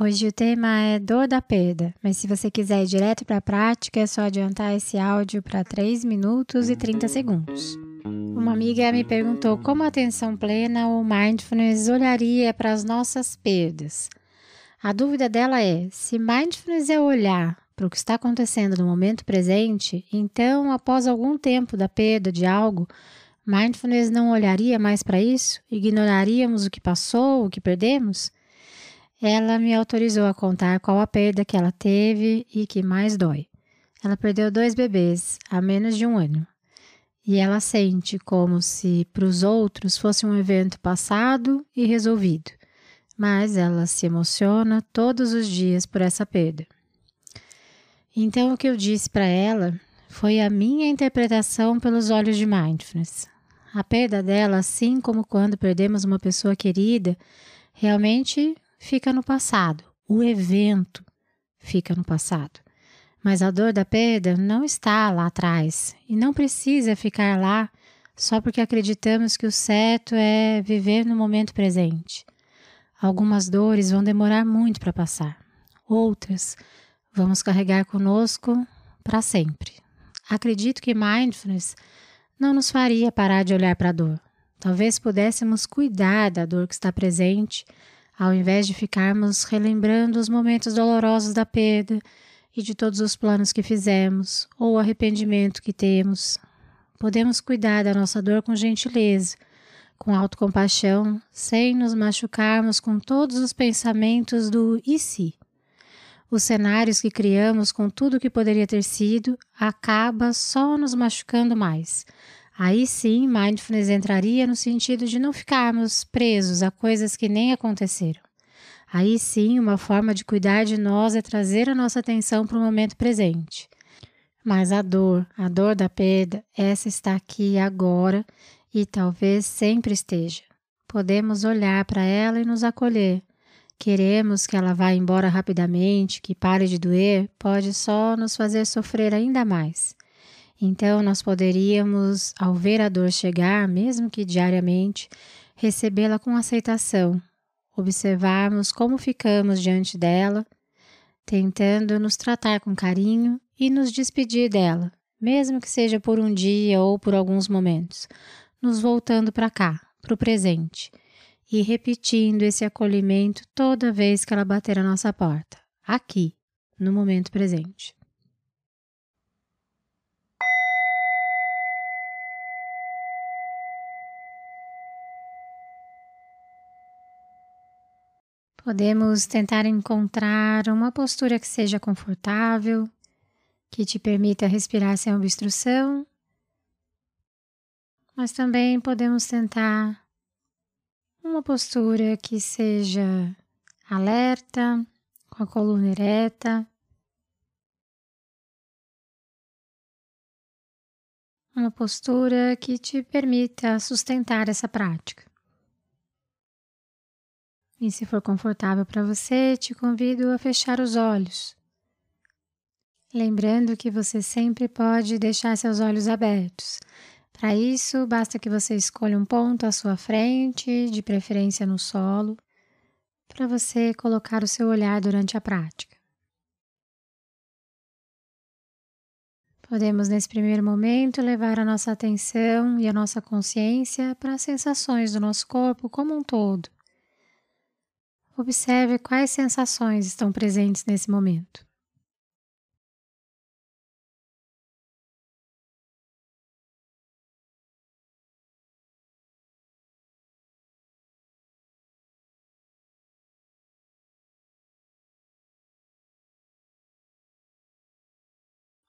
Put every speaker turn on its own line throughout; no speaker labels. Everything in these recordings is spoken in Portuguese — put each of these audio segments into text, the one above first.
Hoje o tema é dor da perda, mas se você quiser ir direto para a prática, é só adiantar esse áudio para 3 minutos e 30 segundos. Uma amiga me perguntou como a atenção plena ou mindfulness olharia para as nossas perdas. A dúvida dela é: se mindfulness é olhar para o que está acontecendo no momento presente, então, após algum tempo da perda de algo, mindfulness não olharia mais para isso? Ignoraríamos o que passou, o que perdemos? Ela me autorizou a contar qual a perda que ela teve e que mais dói. Ela perdeu dois bebês há menos de um ano. E ela sente como se para os outros fosse um evento passado e resolvido. Mas ela se emociona todos os dias por essa perda. Então, o que eu disse para ela foi a minha interpretação pelos olhos de mindfulness. A perda dela, assim como quando perdemos uma pessoa querida, realmente fica no passado, o evento fica no passado. Mas a dor da perda não está lá atrás e não precisa ficar lá só porque acreditamos que o certo é viver no momento presente. Algumas dores vão demorar muito para passar, outras vamos carregar conosco para sempre. Acredito que mindfulness não nos faria parar de olhar para a dor. Talvez pudéssemos cuidar da dor que está presente ao invés de ficarmos relembrando os momentos dolorosos da perda e de todos os planos que fizemos ou o arrependimento que temos, podemos cuidar da nossa dor com gentileza, com autocompaixão, sem nos machucarmos com todos os pensamentos do e se. Os cenários que criamos com tudo que poderia ter sido acaba só nos machucando mais, Aí sim, mindfulness entraria no sentido de não ficarmos presos a coisas que nem aconteceram. Aí sim, uma forma de cuidar de nós é trazer a nossa atenção para o momento presente. Mas a dor, a dor da perda, essa está aqui agora e talvez sempre esteja. Podemos olhar para ela e nos acolher. Queremos que ela vá embora rapidamente, que pare de doer, pode só nos fazer sofrer ainda mais. Então, nós poderíamos, ao ver a dor chegar, mesmo que diariamente, recebê-la com aceitação, observarmos como ficamos diante dela, tentando nos tratar com carinho e nos despedir dela, mesmo que seja por um dia ou por alguns momentos, nos voltando para cá, para o presente, e repetindo esse acolhimento toda vez que ela bater a nossa porta, aqui, no momento presente. Podemos tentar encontrar uma postura que seja confortável, que te permita respirar sem obstrução, mas também podemos tentar uma postura que seja alerta, com a coluna ereta. Uma postura que te permita sustentar essa prática. E se for confortável para você, te convido a fechar os olhos. Lembrando que você sempre pode deixar seus olhos abertos. Para isso, basta que você escolha um ponto à sua frente, de preferência no solo, para você colocar o seu olhar durante a prática. Podemos, nesse primeiro momento, levar a nossa atenção e a nossa consciência para as sensações do nosso corpo como um todo Observe quais sensações estão presentes nesse momento.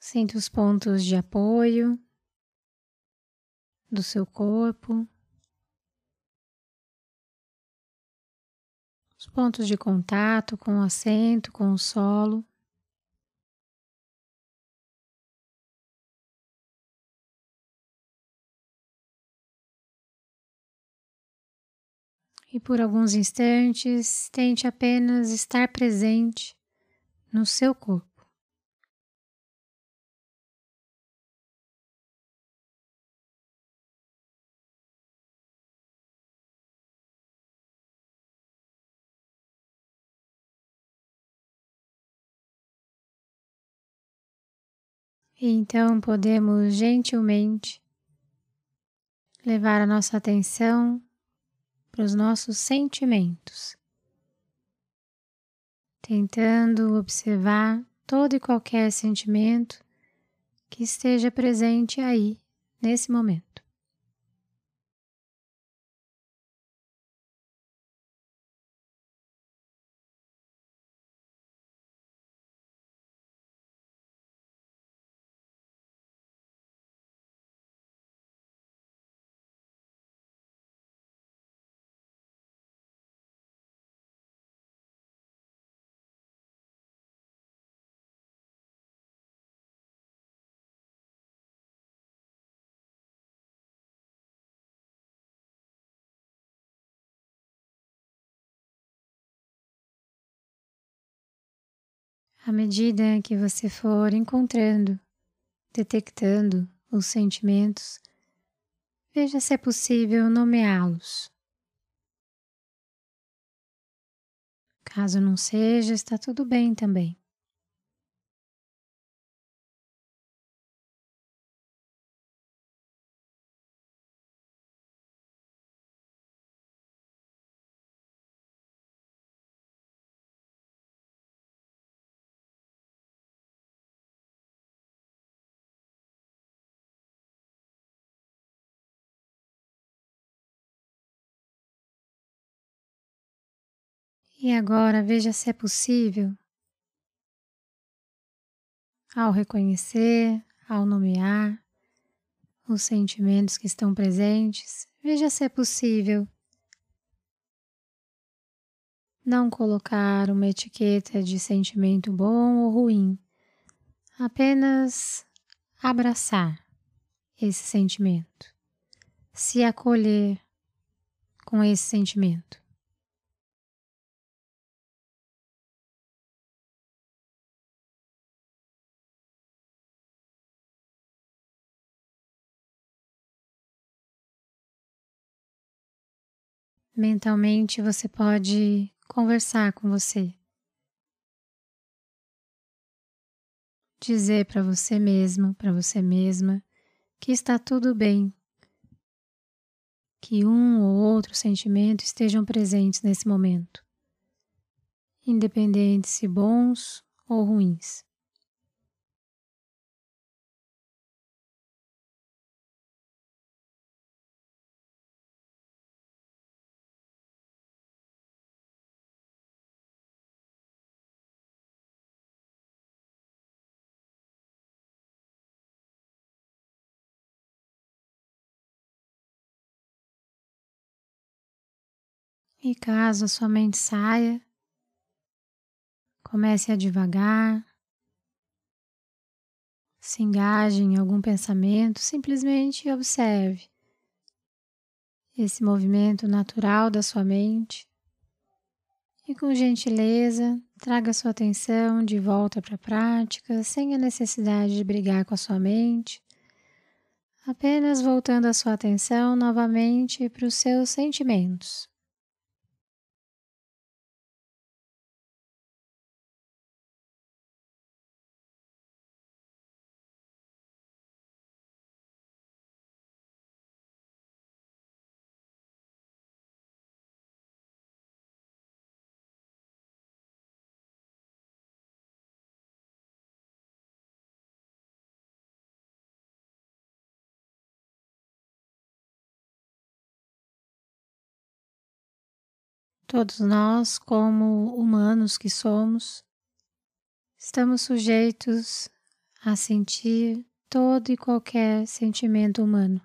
Sinta os pontos de apoio do seu corpo. pontos de contato com o assento, com o solo. E por alguns instantes, tente apenas estar presente no seu corpo. Então podemos gentilmente levar a nossa atenção para os nossos sentimentos, tentando observar todo e qualquer sentimento que esteja presente aí nesse momento. À medida que você for encontrando, detectando os sentimentos, veja se é possível nomeá-los. Caso não seja, está tudo bem também. E agora veja se é possível, ao reconhecer, ao nomear os sentimentos que estão presentes, veja se é possível não colocar uma etiqueta de sentimento bom ou ruim, apenas abraçar esse sentimento, se acolher com esse sentimento. Mentalmente você pode conversar com você. Dizer para você mesmo, para você mesma, que está tudo bem, que um ou outro sentimento estejam presentes nesse momento, independente se bons ou ruins. E caso a sua mente saia, comece a devagar, se engaje em algum pensamento, simplesmente observe esse movimento natural da sua mente e, com gentileza, traga sua atenção de volta para a prática, sem a necessidade de brigar com a sua mente, apenas voltando a sua atenção novamente para os seus sentimentos. Todos nós, como humanos que somos, estamos sujeitos a sentir todo e qualquer sentimento humano.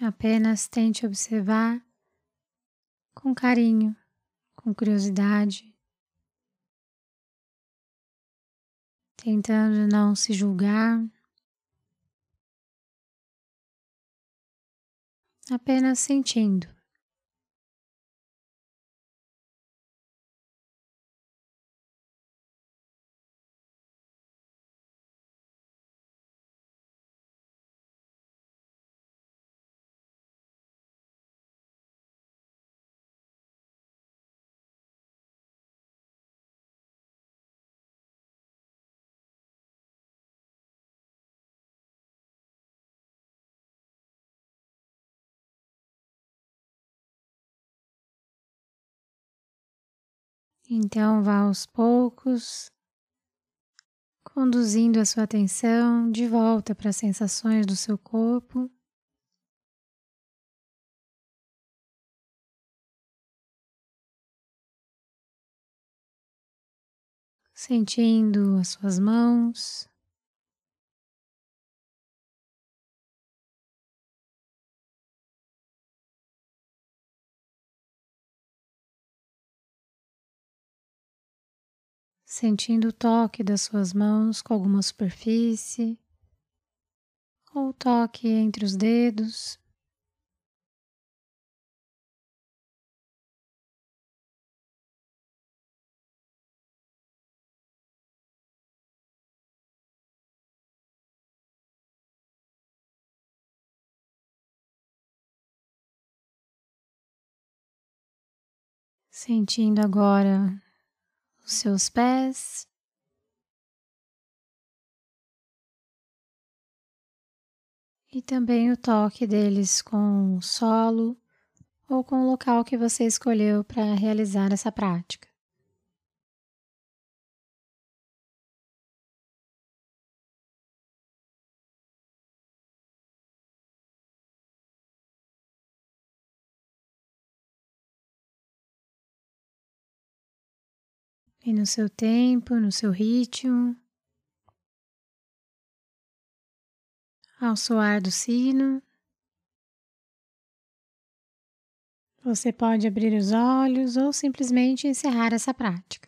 Apenas tente observar com carinho, com curiosidade, tentando não se julgar, apenas sentindo. Então vá aos poucos, conduzindo a sua atenção de volta para as sensações do seu corpo. Sentindo as suas mãos, sentindo o toque das suas mãos com alguma superfície ou toque entre os dedos. Sentindo agora os seus pés. E também o toque deles com o solo ou com o local que você escolheu para realizar essa prática. E no seu tempo, no seu ritmo. Ao soar do sino, você pode abrir os olhos ou simplesmente encerrar essa prática.